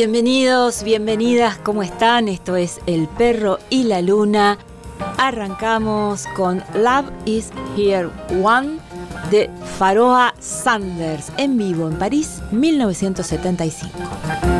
Bienvenidos, bienvenidas, ¿cómo están? Esto es El Perro y la Luna. Arrancamos con Love is Here One de Faroa Sanders en vivo en París 1975.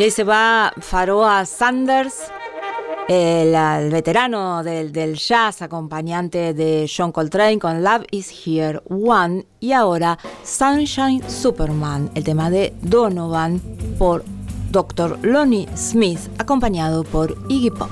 Y ahí se va Faroa Sanders, el, veterano del, del, jazz, acompañante de John Coltrane con Love is Here One. Y ahora Sunshine Superman, el tema de Donovan por Dr. Lonnie Smith, acompañado por Iggy Pop.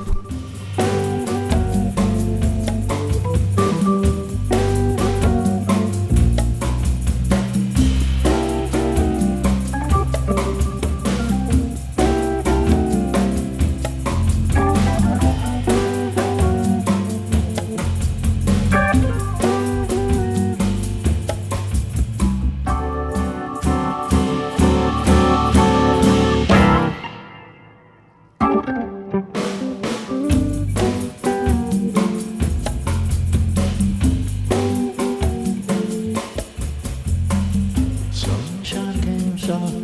shop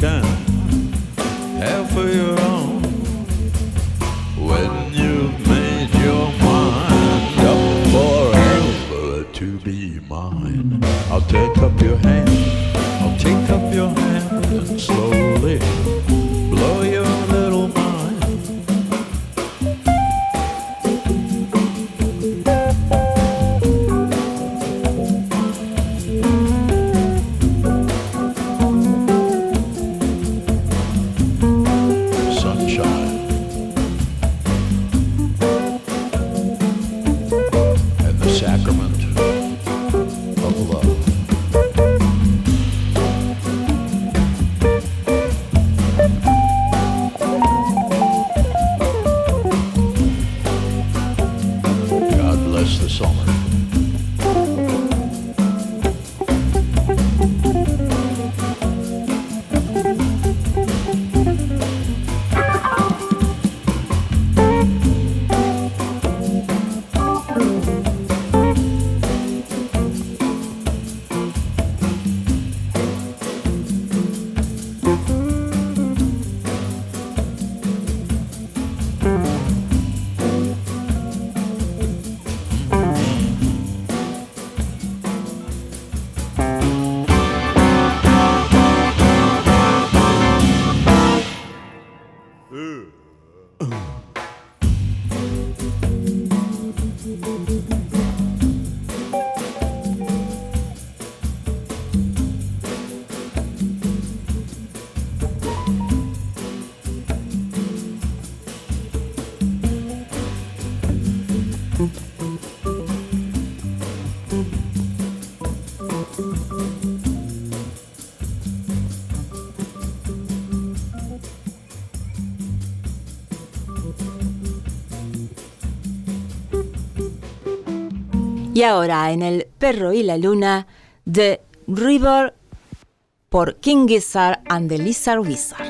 done. Y ahora en El perro y la luna, The River por King Gizzard and the Lizard Wizard.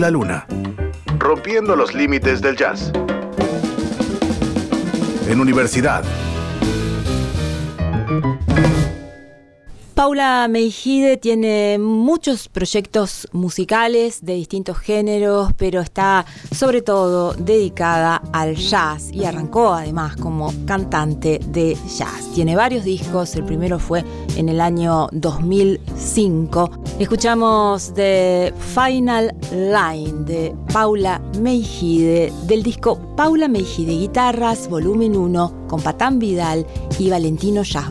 la luna. Rompiendo los límites del jazz. En universidad. Paula Meijide tiene muchos proyectos musicales de distintos géneros, pero está sobre todo dedicada al jazz y arrancó además como cantante de jazz. Tiene varios discos, el primero fue en el año 2005 Escuchamos de Final Line de Paula Meijide, del disco Paula Meijide Guitarras, volumen 1, con Patán Vidal y Valentino Jazz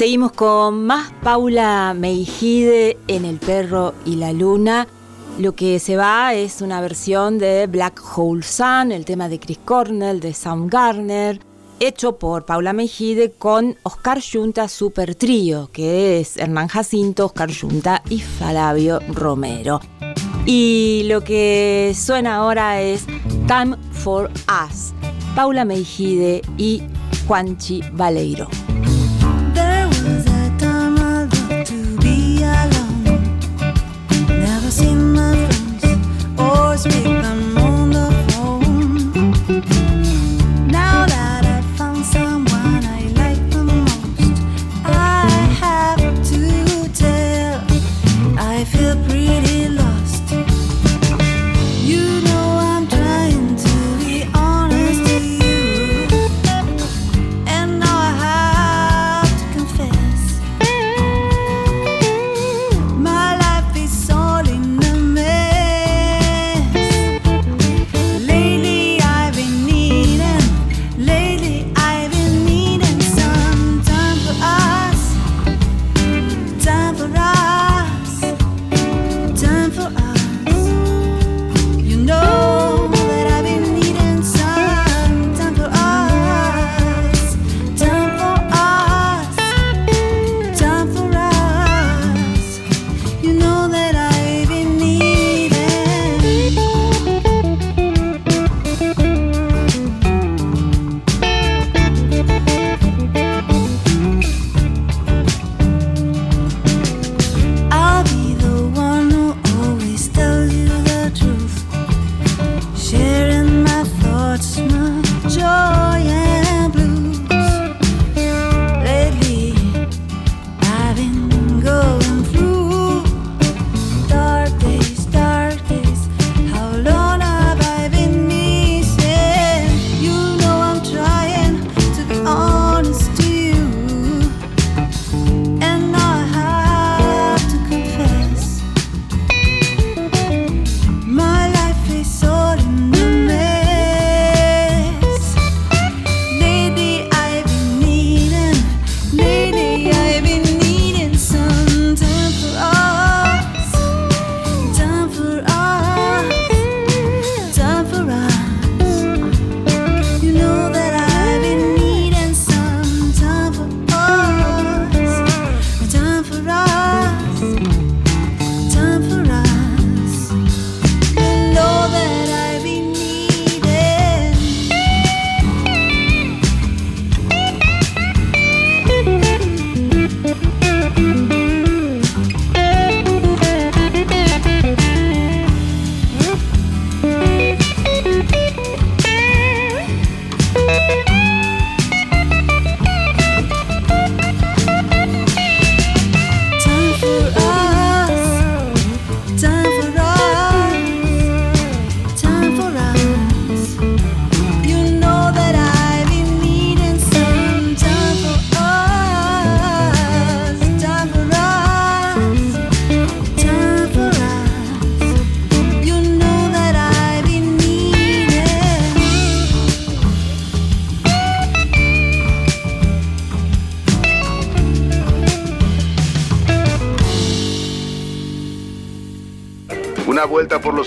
Seguimos con más Paula Meijide en El perro y la luna. Lo que se va es una versión de Black Hole Sun, el tema de Chris Cornell, de Soundgarner. hecho por Paula Mejide con Oscar Yunta Super Trío, que es Hernán Jacinto, Oscar Yunta y Flavio Romero. Y lo que suena ahora es Time for Us, Paula Mejide y Juanchi Baleiro. sweet.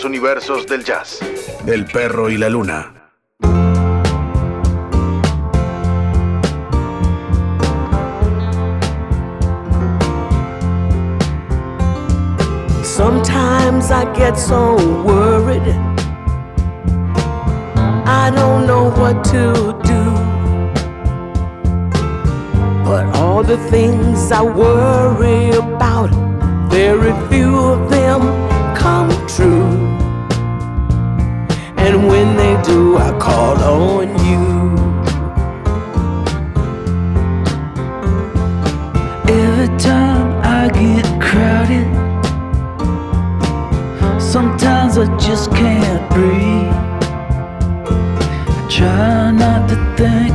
Los universos del jazz. El perro y la luna. Sometimes I get so worried. I don't know what to do. But all the things I worry about, very few of them When they do, I call on you. Every time I get crowded, sometimes I just can't breathe. I try not to think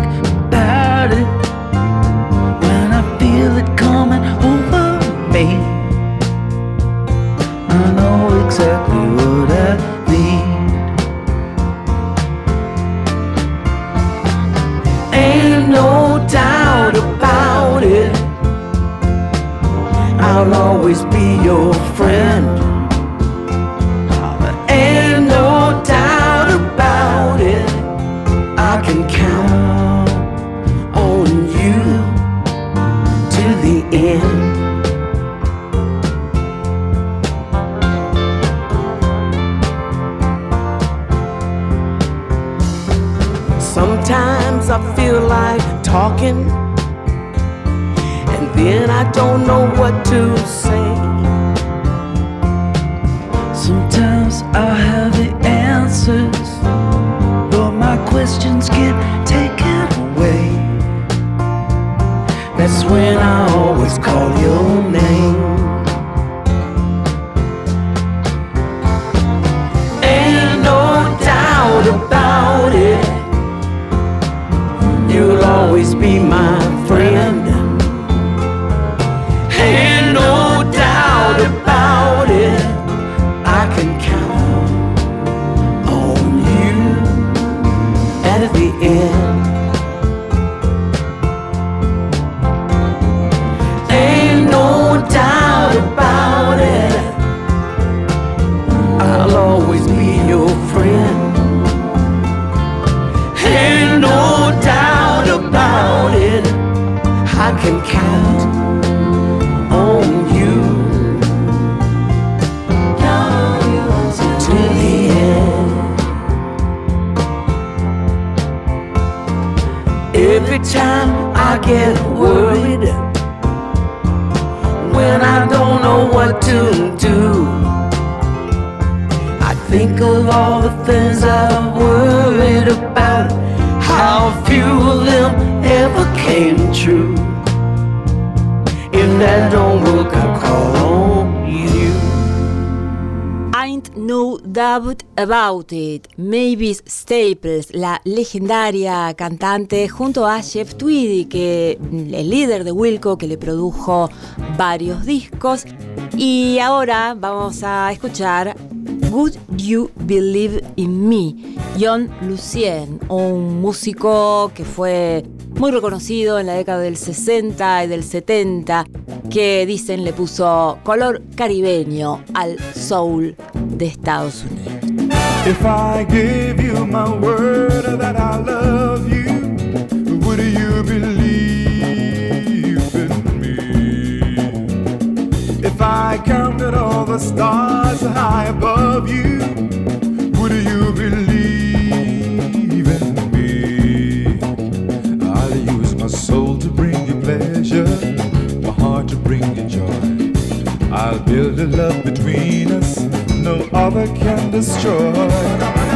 Ain't No Doubt About It. Mavis Staples, la legendaria cantante, junto a Jeff Tweedy, que el líder de Wilco, que le produjo varios discos. Y ahora vamos a escuchar Would You Believe in Me? John Lucien, un músico que fue muy reconocido en la década del 60 y del 70, que dicen le puso color caribeño al soul de Estados Unidos. If I give you my word that I love you, would you believe in me? If I counted all the stars high above you, would you believe in me? I'll use my soul to bring you pleasure, my heart to bring you joy. I'll build a love between us no other can destroy.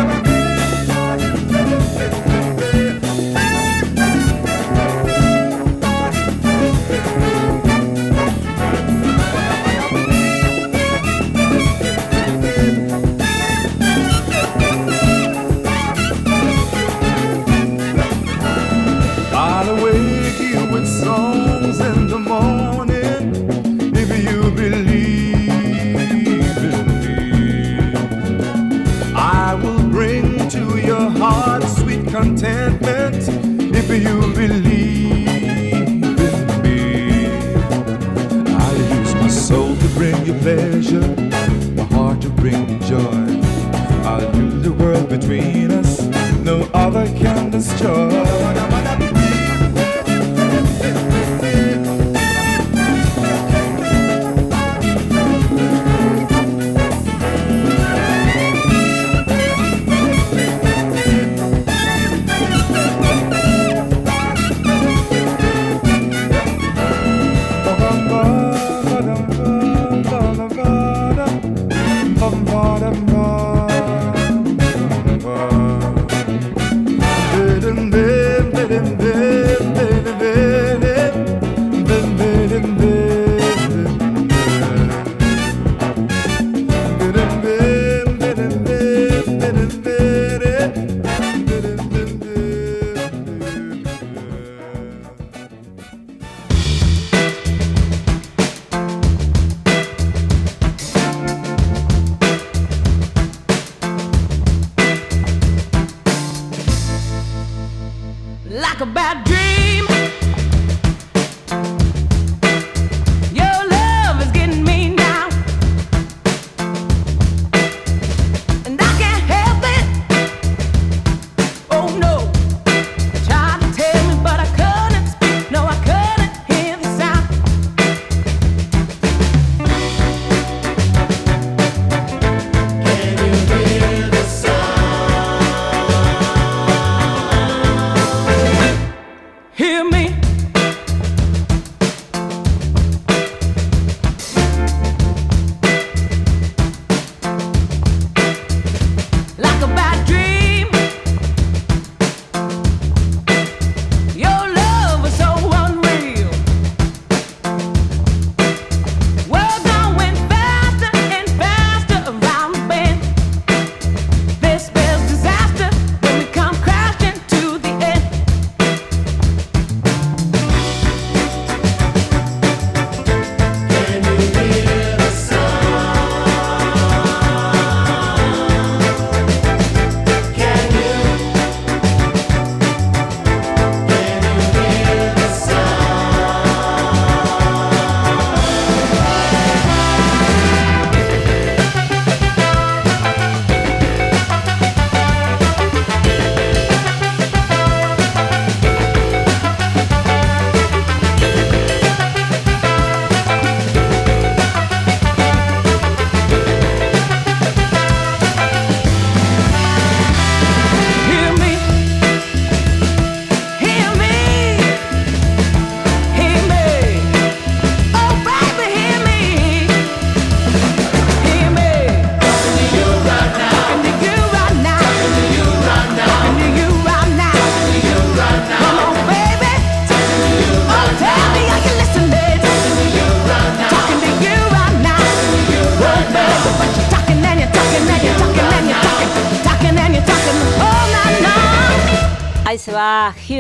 Joy. I'll build the world between us, no other can destroy.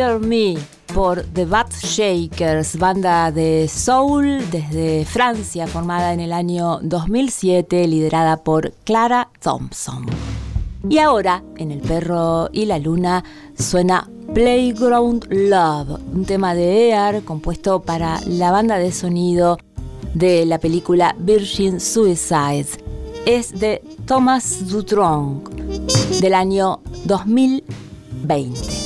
Me por The Bat Shakers, banda de soul desde Francia formada en el año 2007, liderada por Clara Thompson. Y ahora, en El perro y la luna, suena Playground Love, un tema de Ear compuesto para la banda de sonido de la película Virgin Suicides. Es de Thomas Dutronc del año 2020.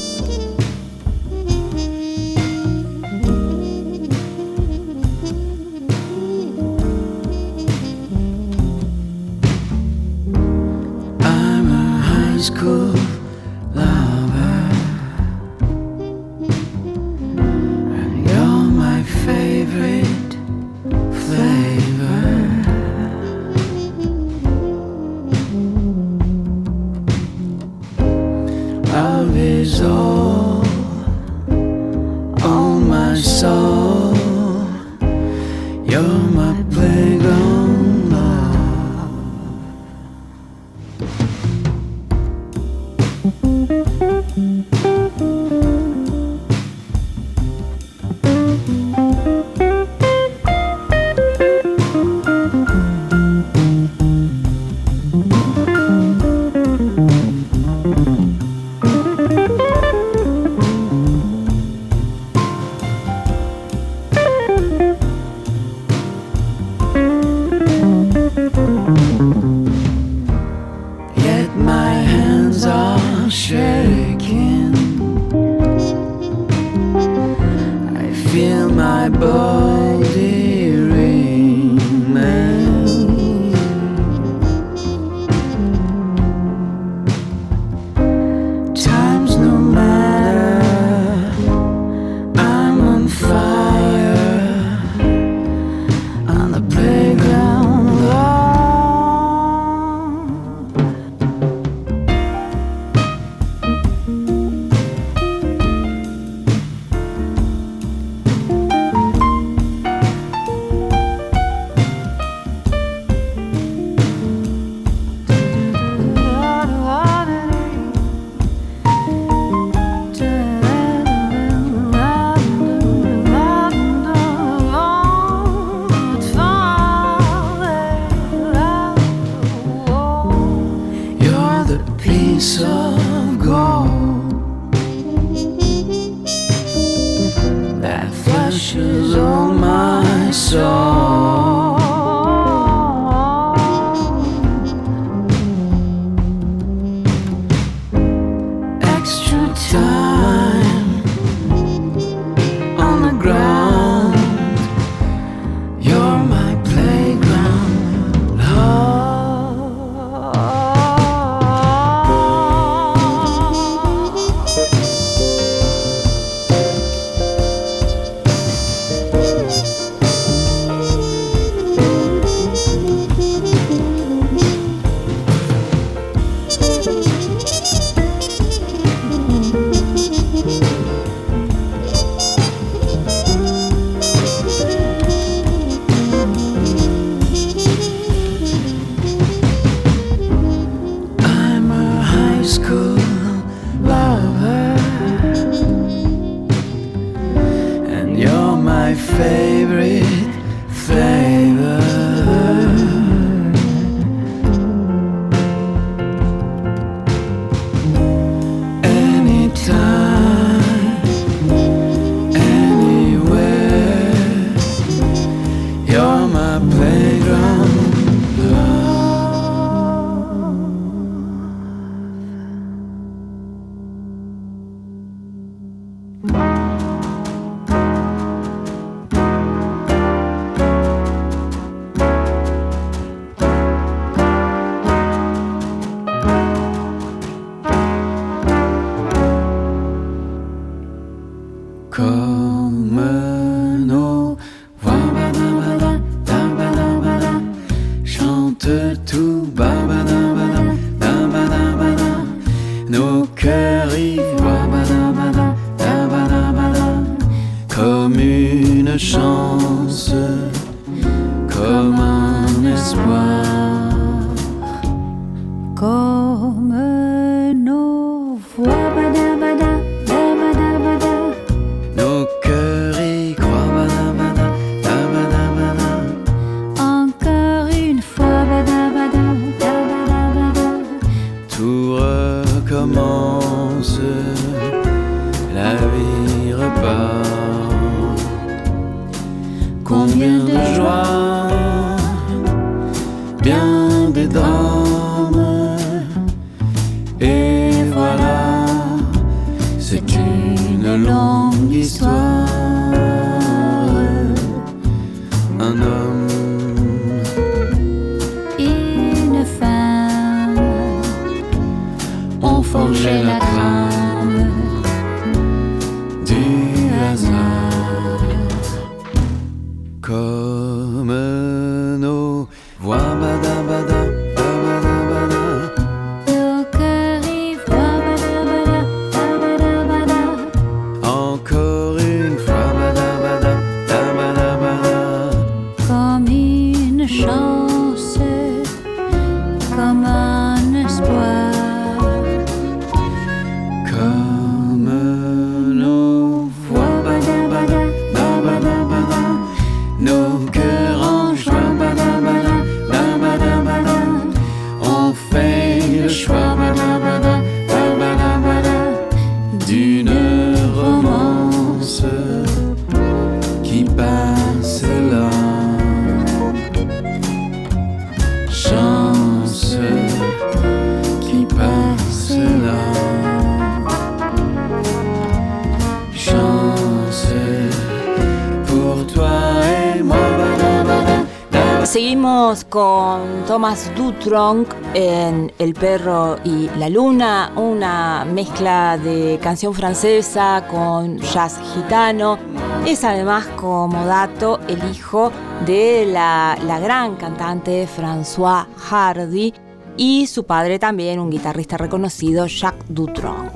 Dutrong en El perro y la luna, una mezcla de canción francesa con jazz gitano. Es además, como dato, el hijo de la, la gran cantante François Hardy y su padre también, un guitarrista reconocido, Jacques Dutrong.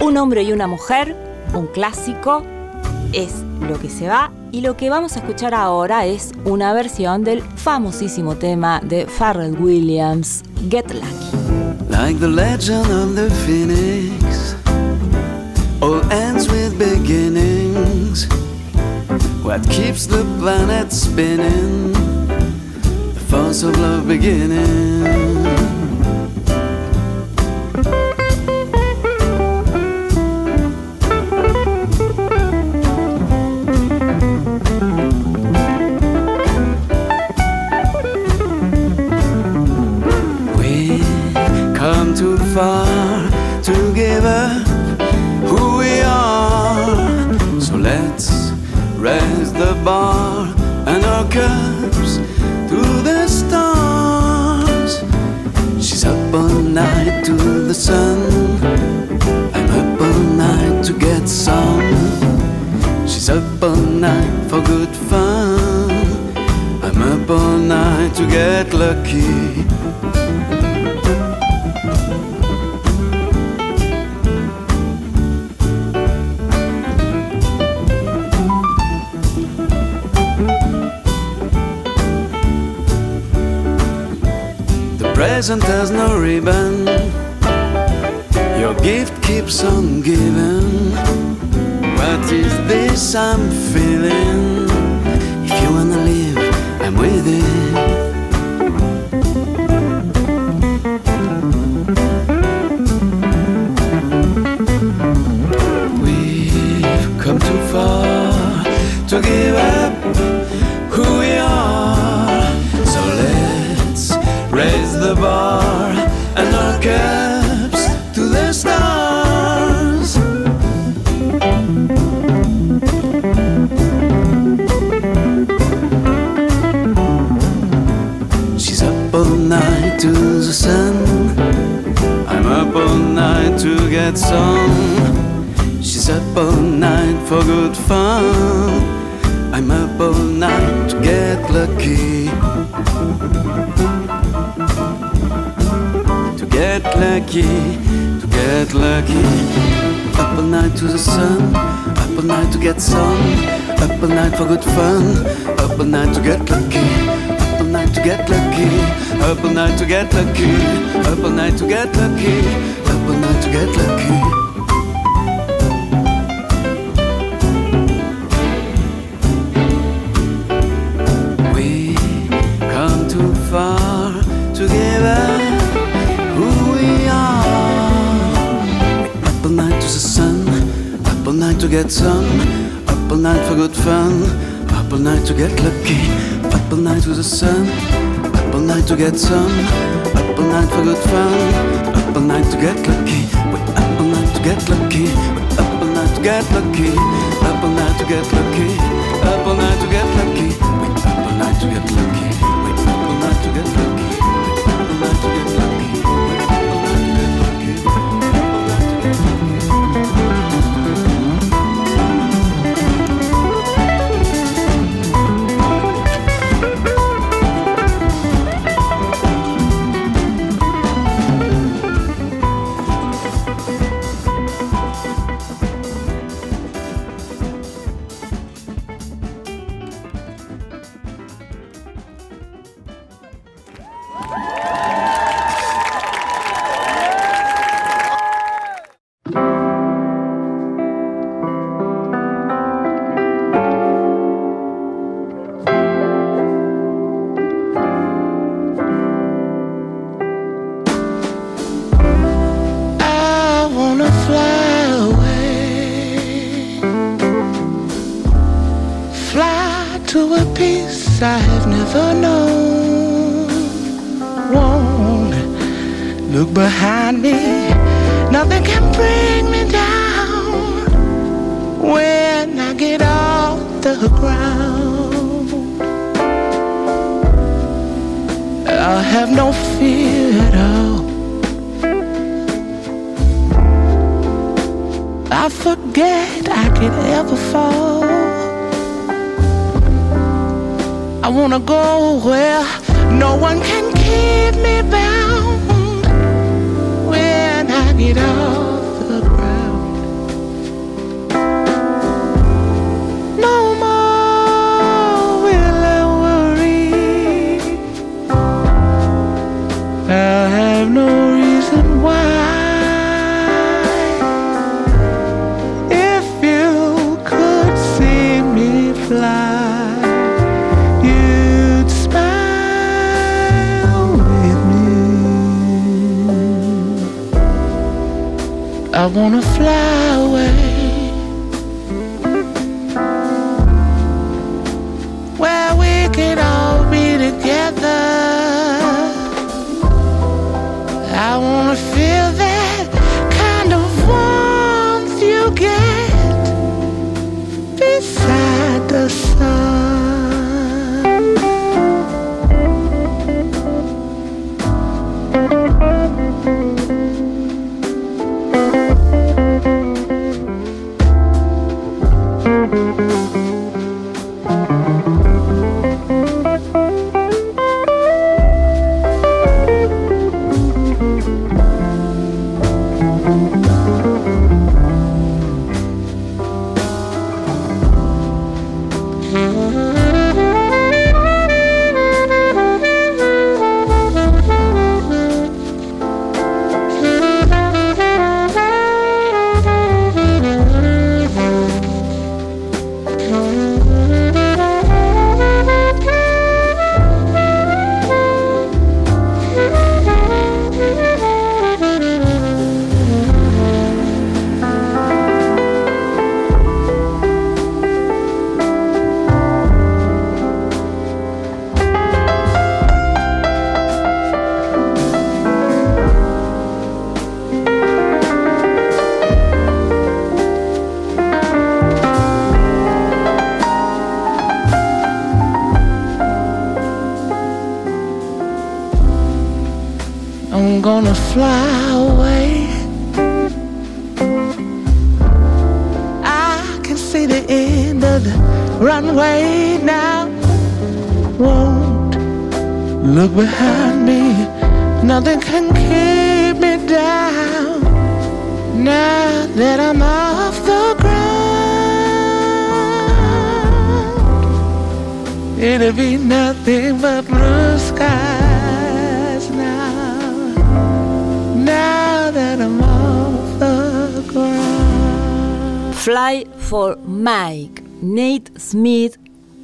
Un hombre y una mujer, un clásico, es lo que se va y lo que vamos a escuchar ahora es una versión del famosísimo tema de Pharrell Williams, Get Lucky. Like the legend of the phoenix, all ends with beginnings. What keeps the planet spinning? The force of love beginning. Lucky. The sun. I'm up all night to get some. She's up all night for good fun. I'm up all night to get lucky. To get lucky, to get lucky. Up all night to the sun. Up all night to get some. Up all night for good fun. Up all night to get lucky. To get lucky. Up all night to get lucky. Up all night to get lucky. Up all night to get lucky. We come too far to give up who we are. Up all night to the sun, up all night to get some, up all night for good fun, up all night to get lucky, up all night with the sun, up all night to get some, up all night for good fun, up all night to get lucky, we're up all night to get lucky, we're up all night to get lucky, up all night to get lucky, up all night to get lucky, we're up all night to get lucky.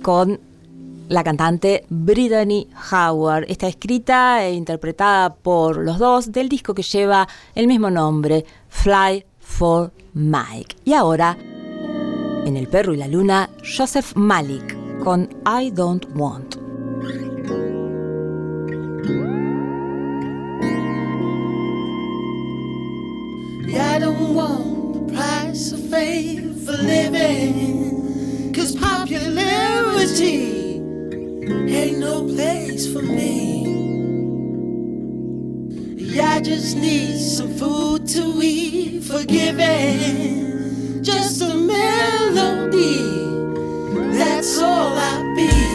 con la cantante Brittany Howard. Está escrita e interpretada por los dos del disco que lleva el mismo nombre, Fly for Mike. Y ahora, en El perro y la luna, Joseph Malik con I Don't Want. I don't want the price of faith for living. his popularity ain't no place for me. Yeah, I just need some food to eat, forgiving, just a melody. That's all I be.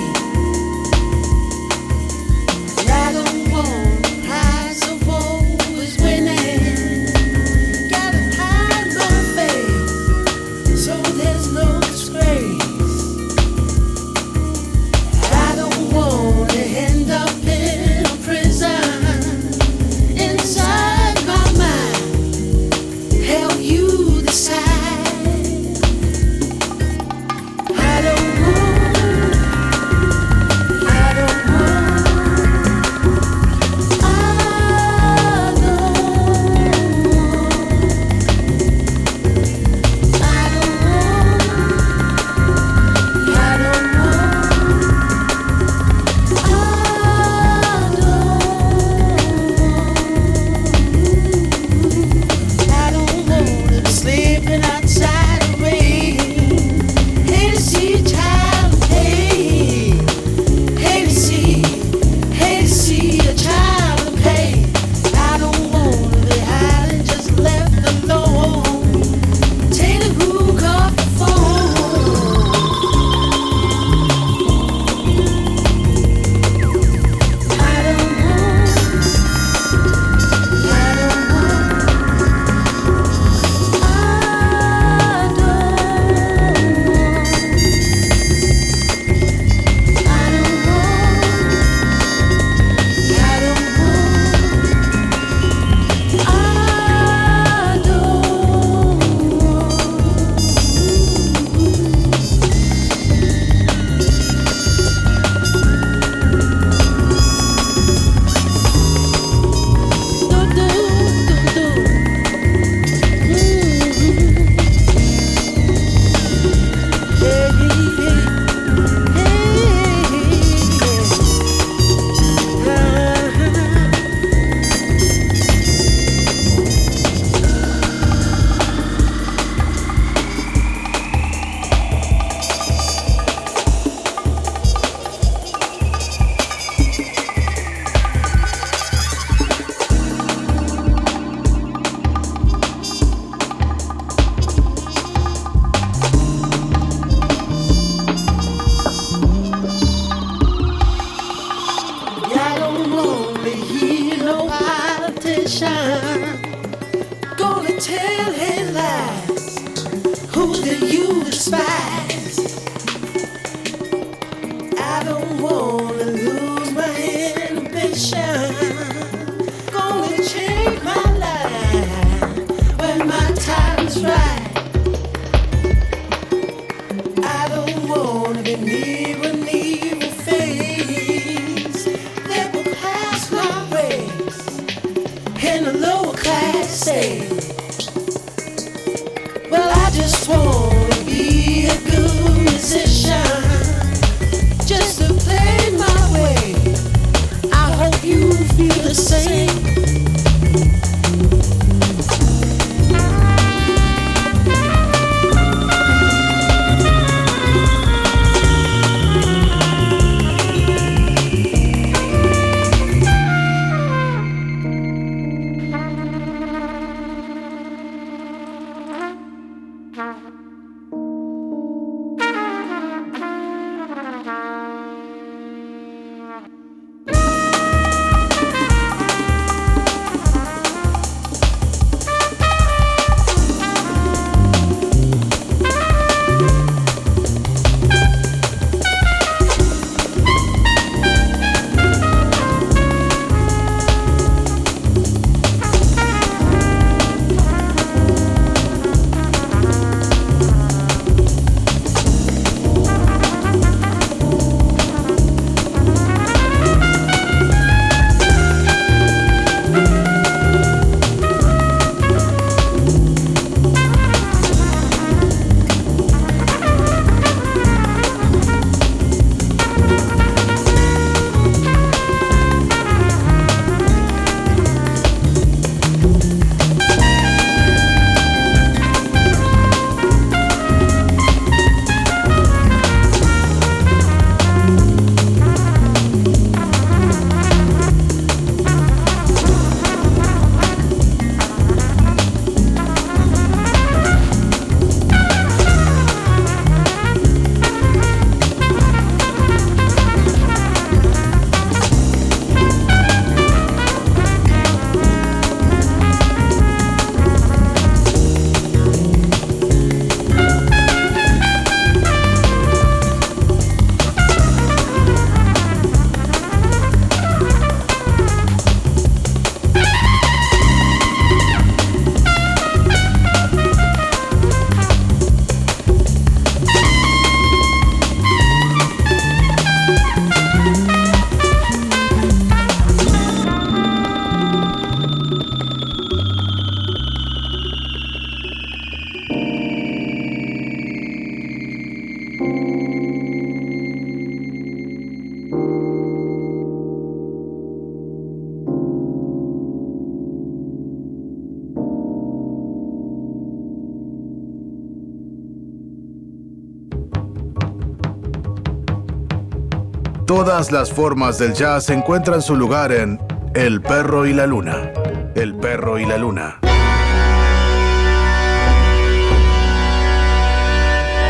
Todas las formas del jazz encuentran su lugar en El perro y la luna. El perro y la luna.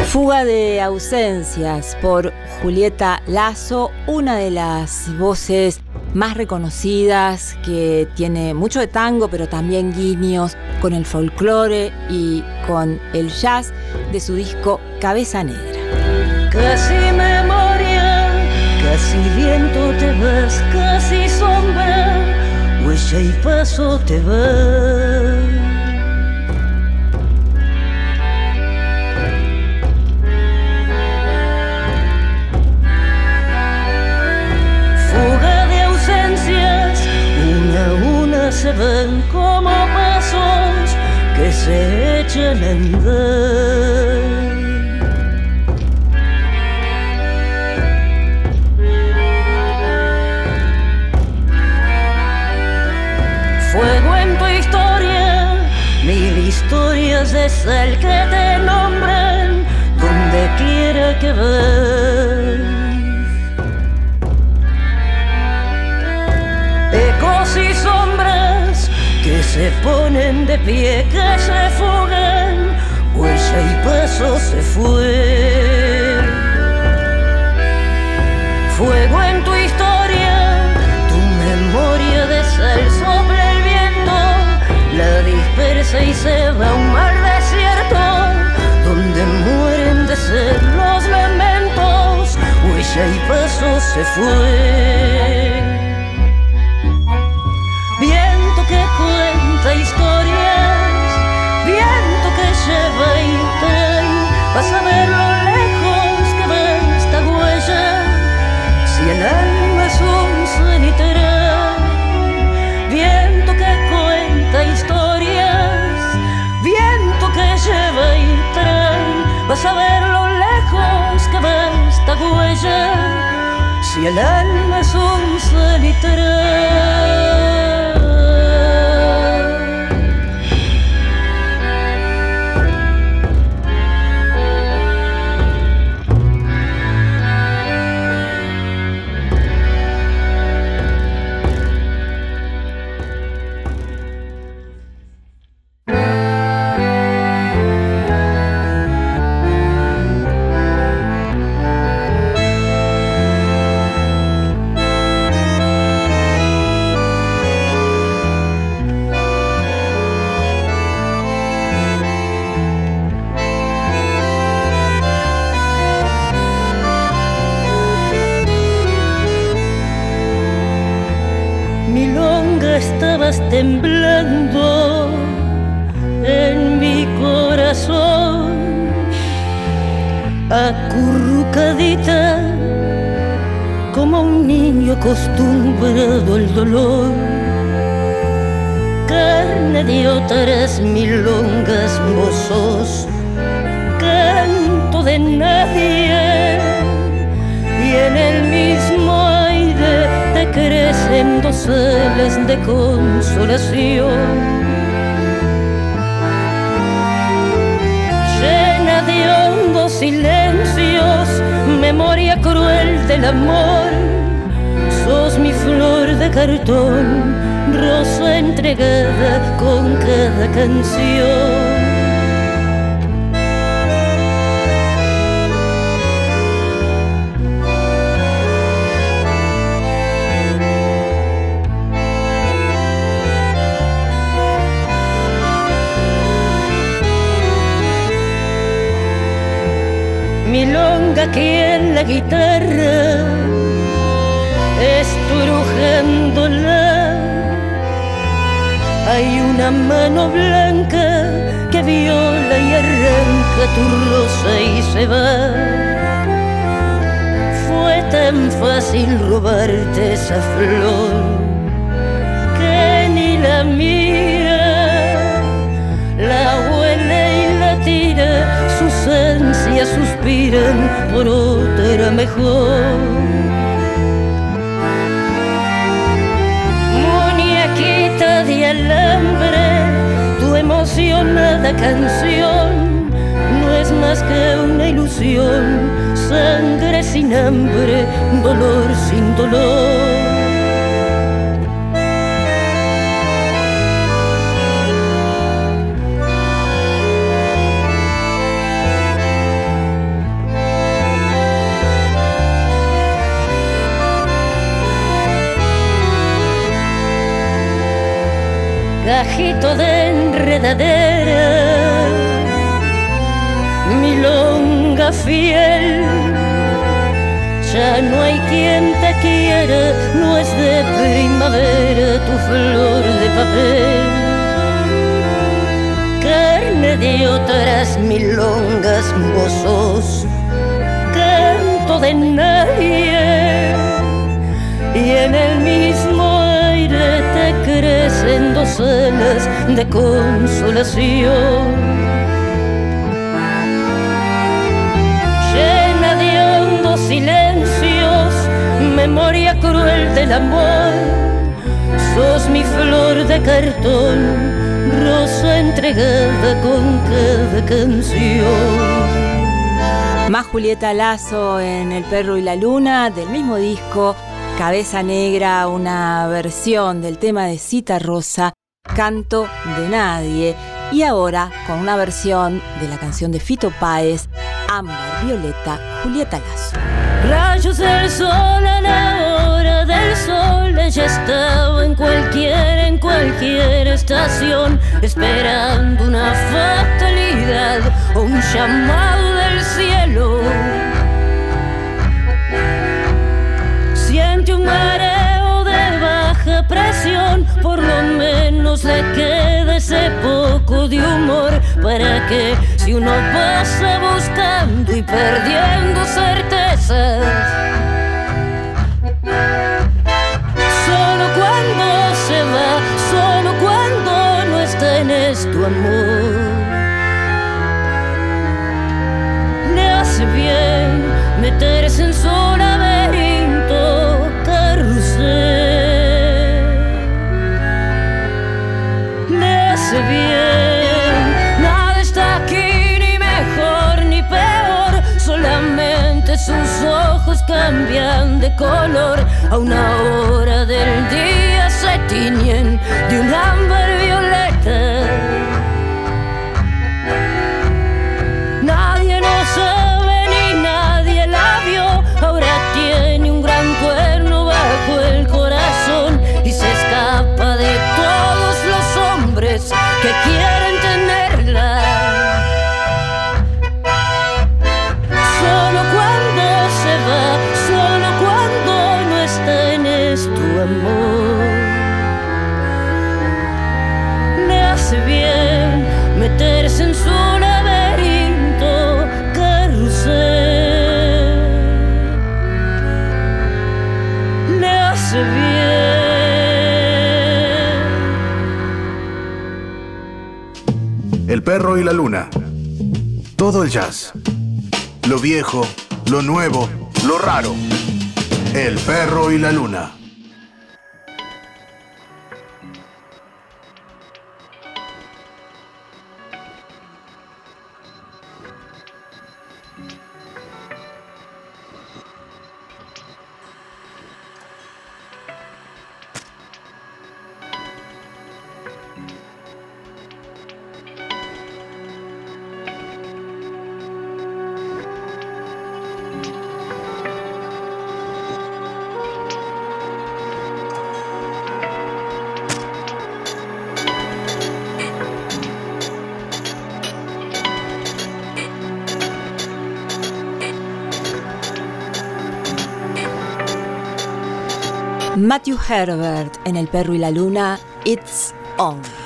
Fuga de ausencias por Julieta Lazo, una de las voces más reconocidas que tiene mucho de tango, pero también guiños con el folclore y con el jazz de su disco Cabeza Negra. Casi viento te vas, casi sombra, huella y paso te vas. Se ven como pasos que se echan a andar. Es el que te nombran donde quiera que vas. Ecos y sombras que se ponen de pie, que se fugan, huella y paso se fue. Fuego en tu historia, dispersa y se va a un mar desierto, donde mueren de sed los lamentos, huella y paso se fue. Si el alma de consolación. Llena de hondos silencios, memoria cruel del amor, sos mi flor de cartón, rosa entregada con cada canción. Milonga que en la guitarra estrujándola hay una mano blanca que viola y arranca tu rosa y se va. Fue tan fácil robarte esa flor suspiran por otra mejor. Muñequita de alambre, tu emocionada canción no es más que una ilusión sangre sin hambre, dolor sin dolor. Gajito de enredadera, milonga fiel. Ya no hay quien te quiera, no es de primavera tu flor de papel. Carne de otras milongas, vos sos canto de nadie y en el mismo dos alas de consolación. Llena de hondos silencios, memoria cruel del amor, sos mi flor de cartón, rosa entregada con cada canción. Más Julieta Lazo en El perro y la luna del mismo disco, Cabeza Negra, una versión del tema de Cita Rosa, Canto de Nadie. Y ahora con una versión de la canción de Fito Páez, Ámbar Violeta, Julieta Lazo. Rayos del sol a la hora del sol, ella estaba en cualquier, en cualquier estación, esperando una fatalidad o un llamado del cielo. Mareo de baja presión, por lo menos le queda ese poco de humor para que si uno pasa buscando y perdiendo certezas. Solo cuando se va, solo cuando no está en esto amor. Le hace bien meterse en su ojos cambian de color a una hora del día se tiñen de un ámbar violeta. El perro y la luna. Todo el jazz. Lo viejo, lo nuevo, lo raro. El perro y la luna. Matthew Herbert en El perro y la luna, It's On.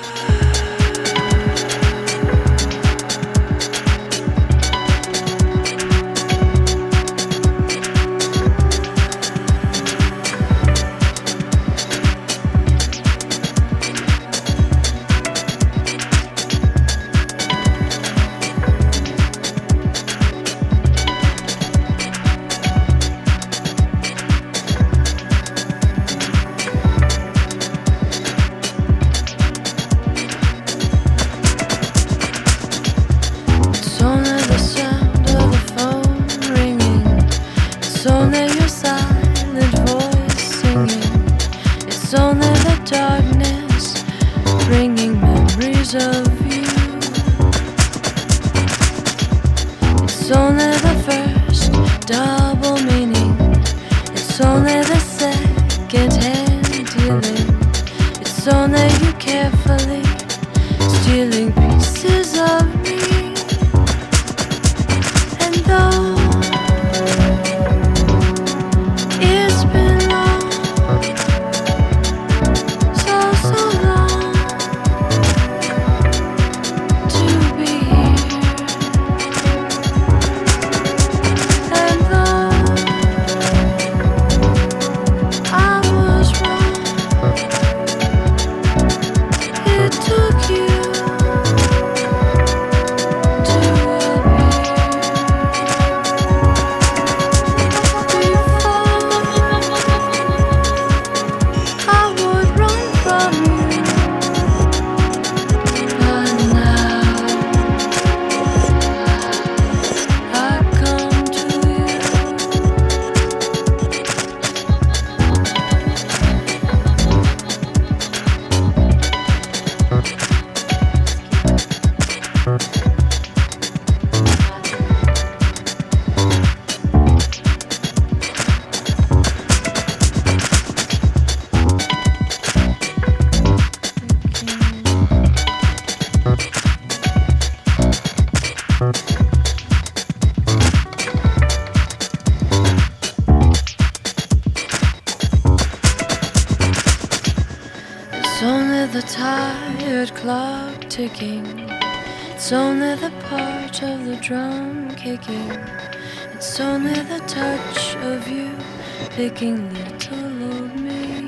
little of me.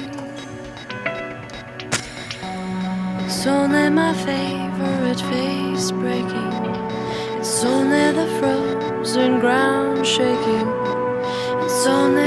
It's only my favorite face breaking. It's only the frozen ground shaking. It's only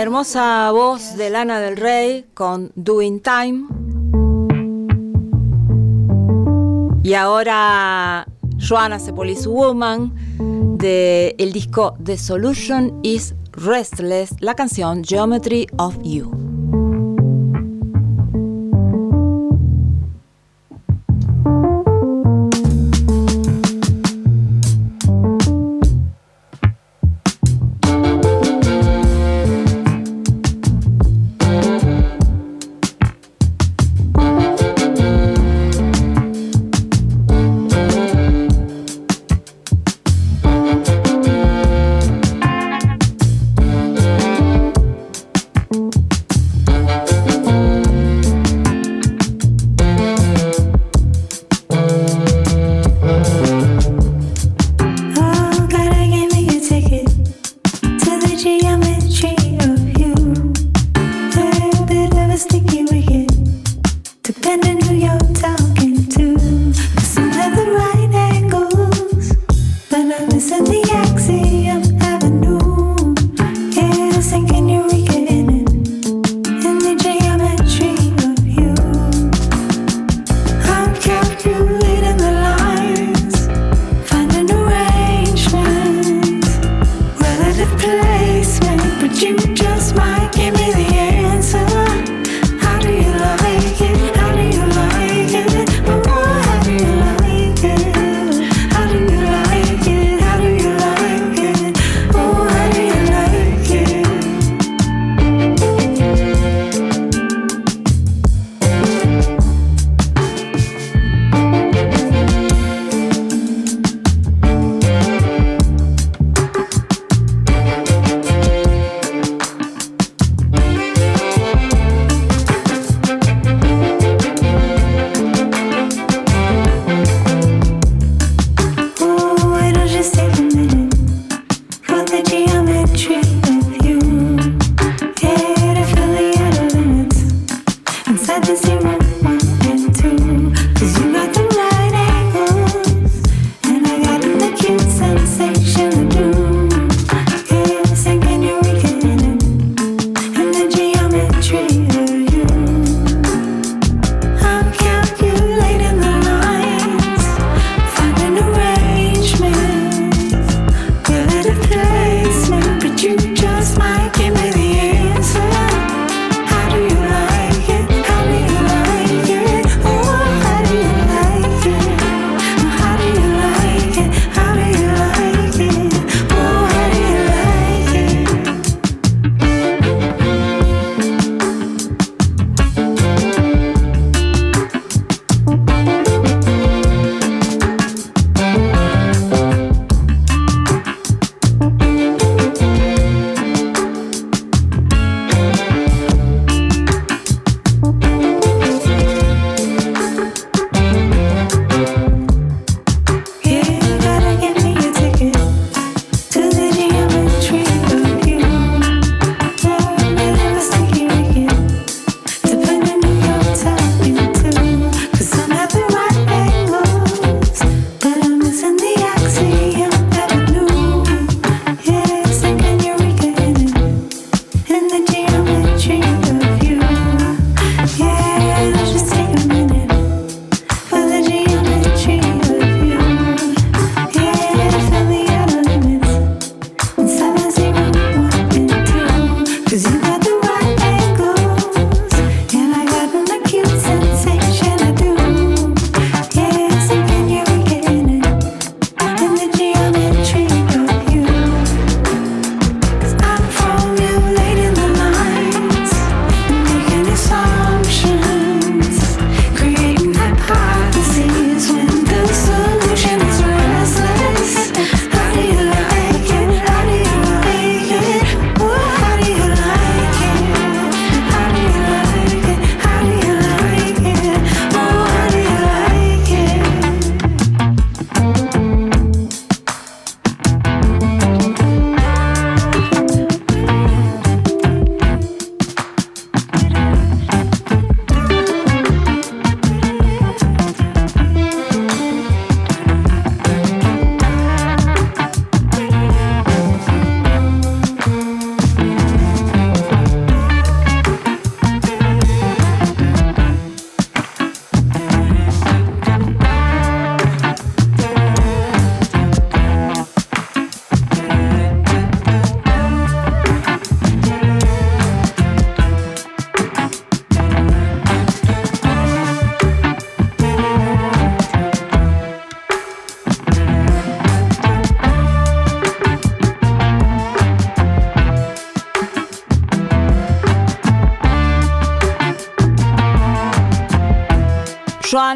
Hermosa voz de Lana del Rey con Doing Time. Y ahora Joana Sepolis Woman del disco The Solution is Restless, la canción Geometry of You.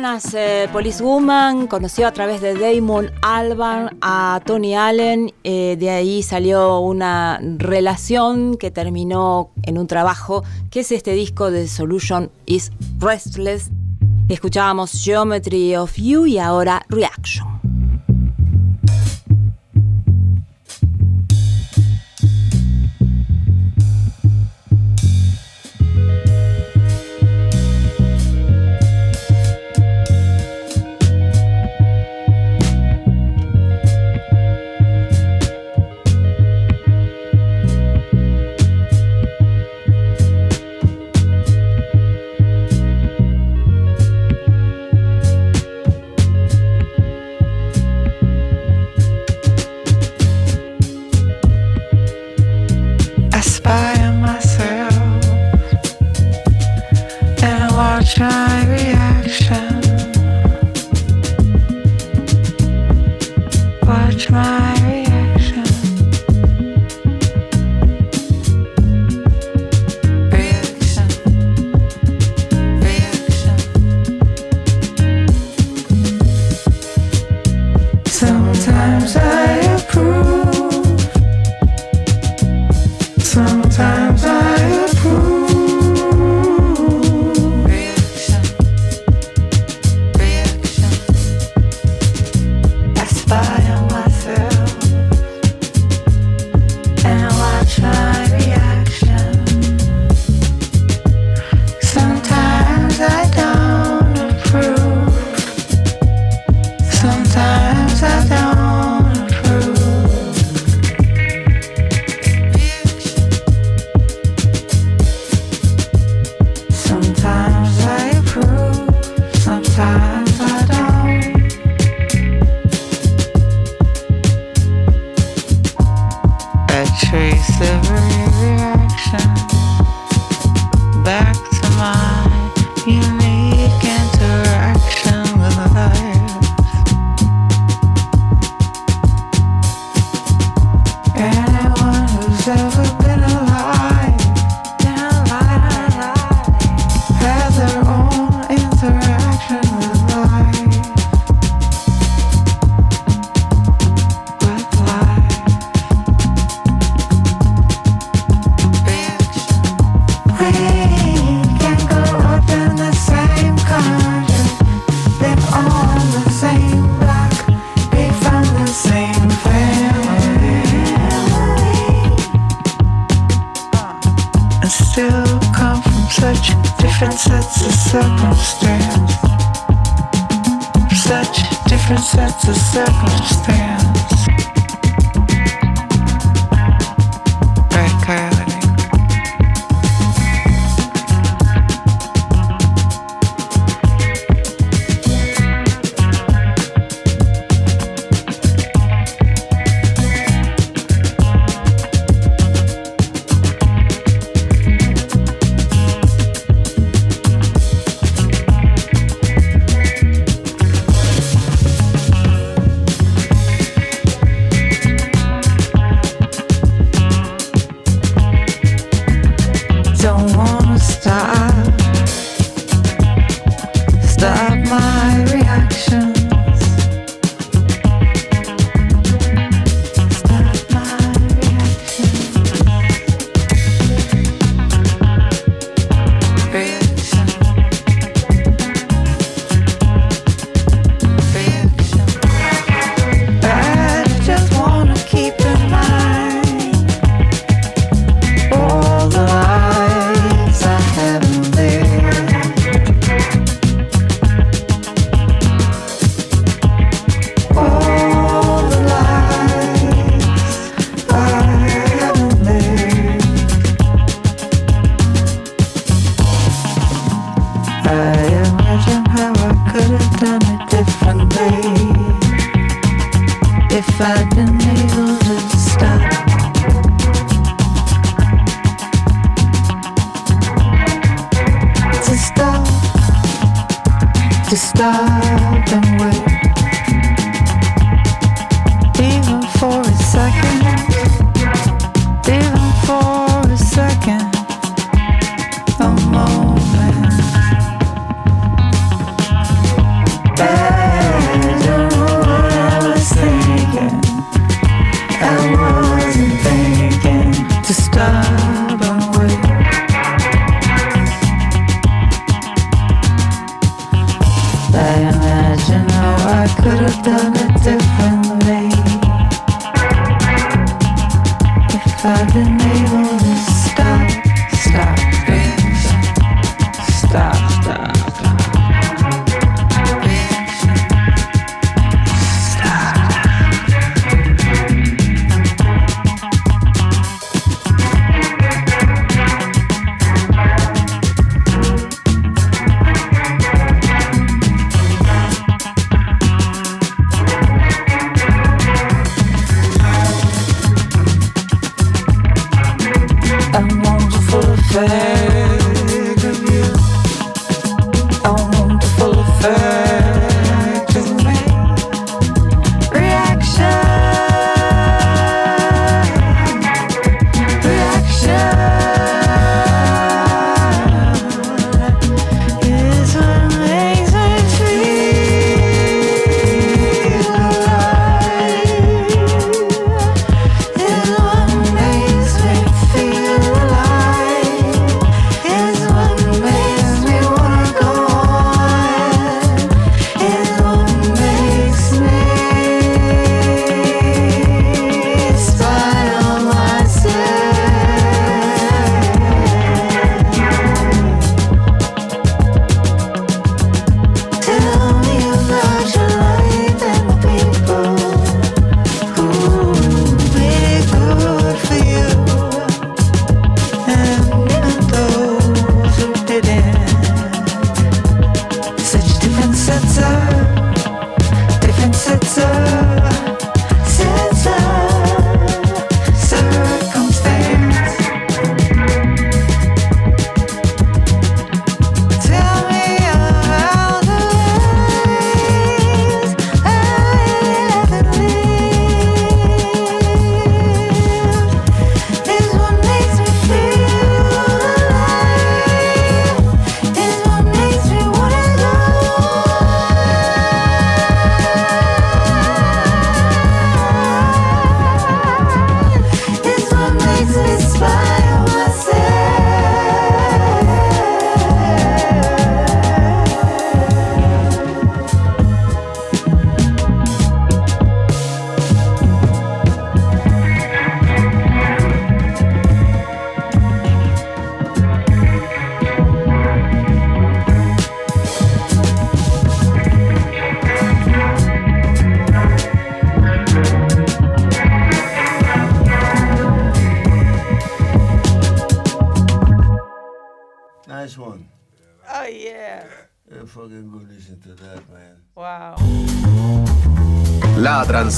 lesbianas, eh, Policewoman, conoció a través de Damon Alban a Tony Allen, eh, de ahí salió una relación que terminó en un trabajo, que es este disco de Solution is Restless. Escuchábamos Geometry of You y ahora Reaction.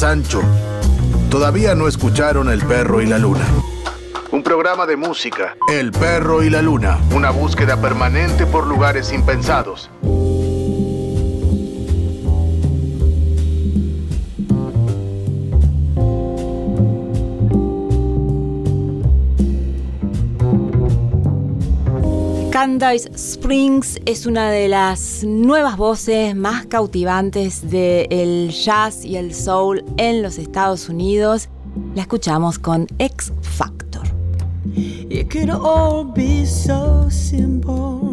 Sancho. Todavía no escucharon El Perro y la Luna. Un programa de música. El Perro y la Luna. Una búsqueda permanente por lugares impensados. Candice Springs es una de las nuevas voces más cautivantes del jazz y el soul en los Estados Unidos. La escuchamos con X Factor. It could all be so simple.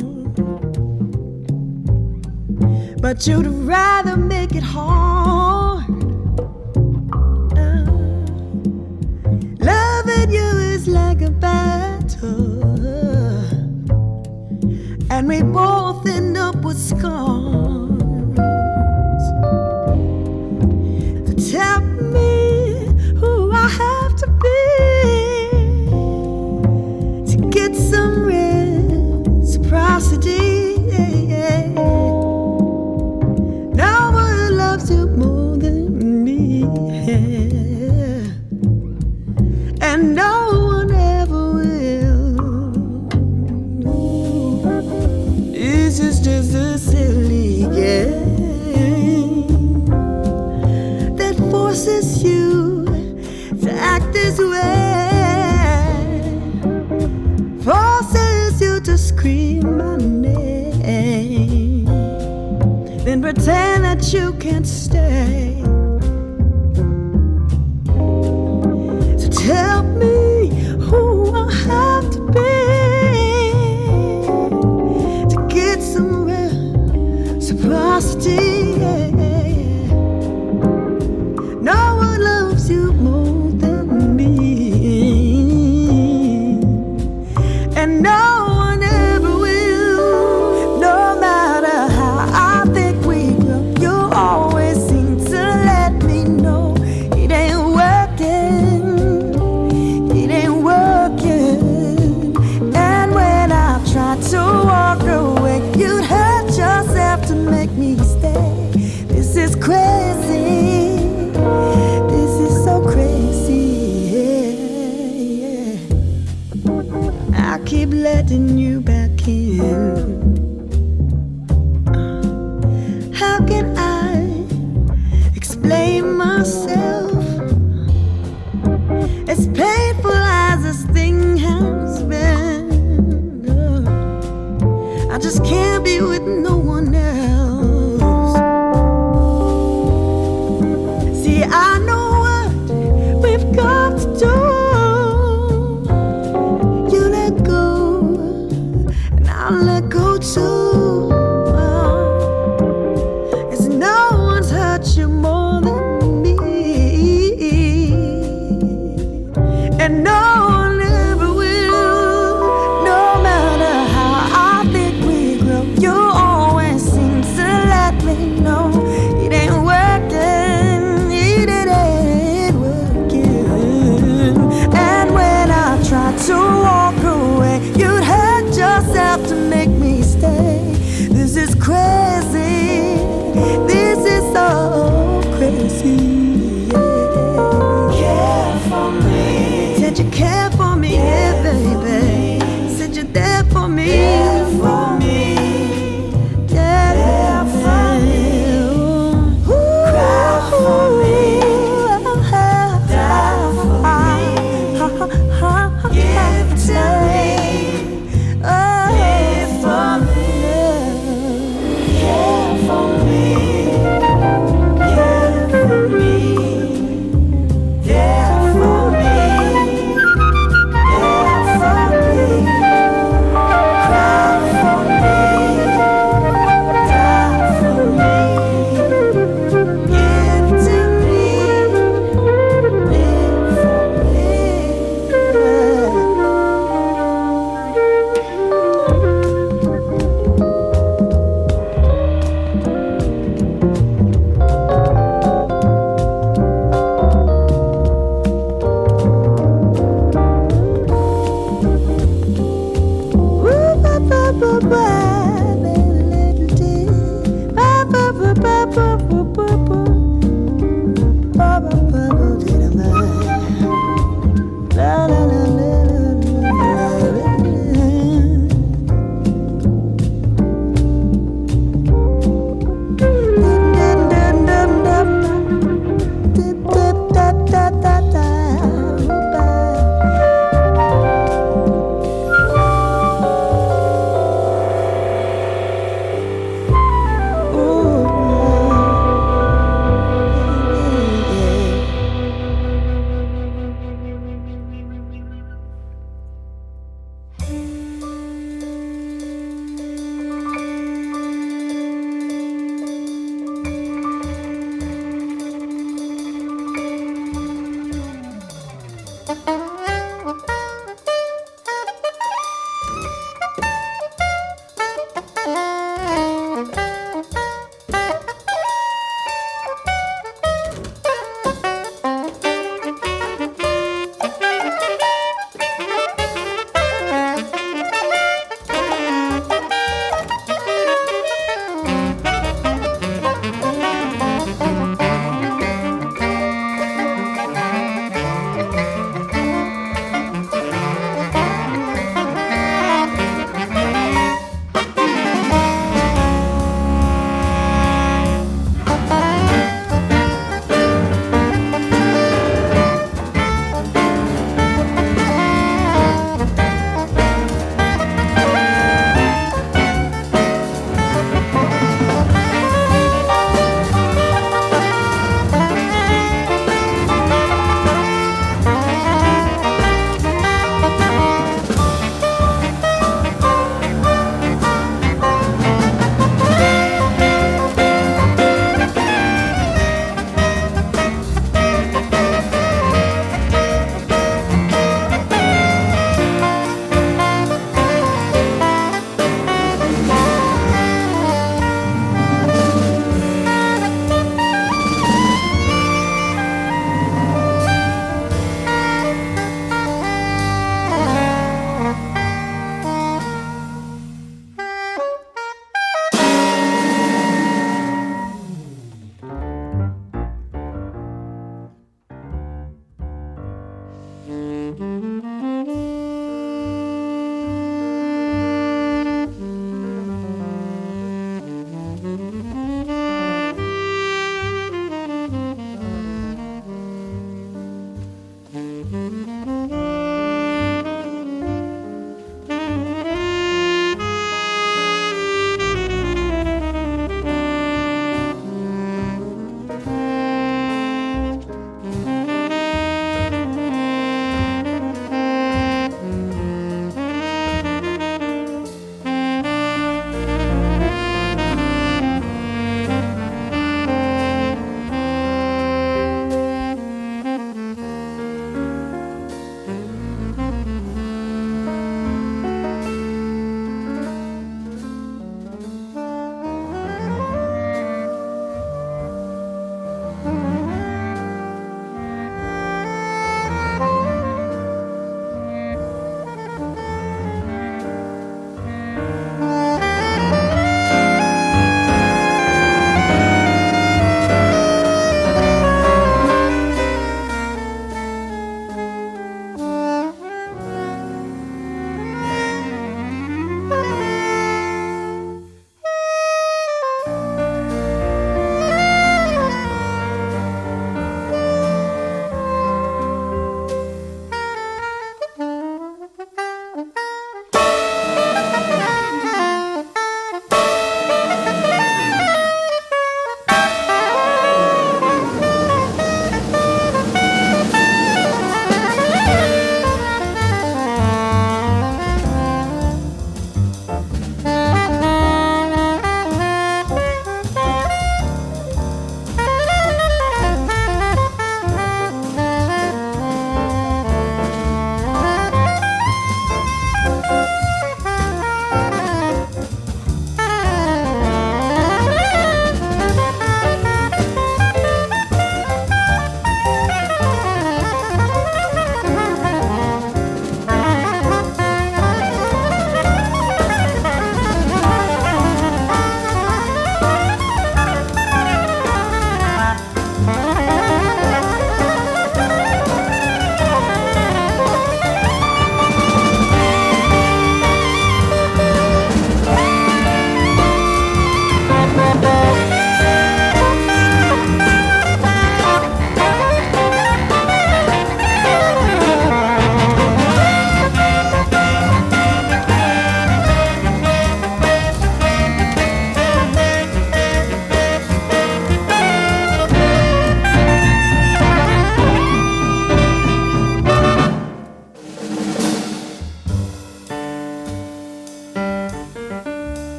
But you'd rather make it hard.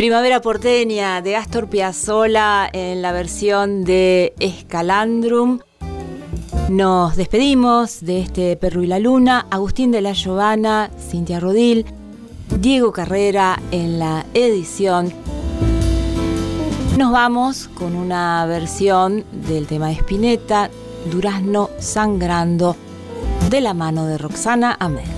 Primavera porteña de Astor Piazzolla en la versión de Escalandrum. Nos despedimos de este Perro y la Luna, Agustín de la Giovanna, Cintia Rodil, Diego Carrera en la edición. nos vamos con una versión del tema de Spinetta, Durazno Sangrando, de la mano de Roxana Amer.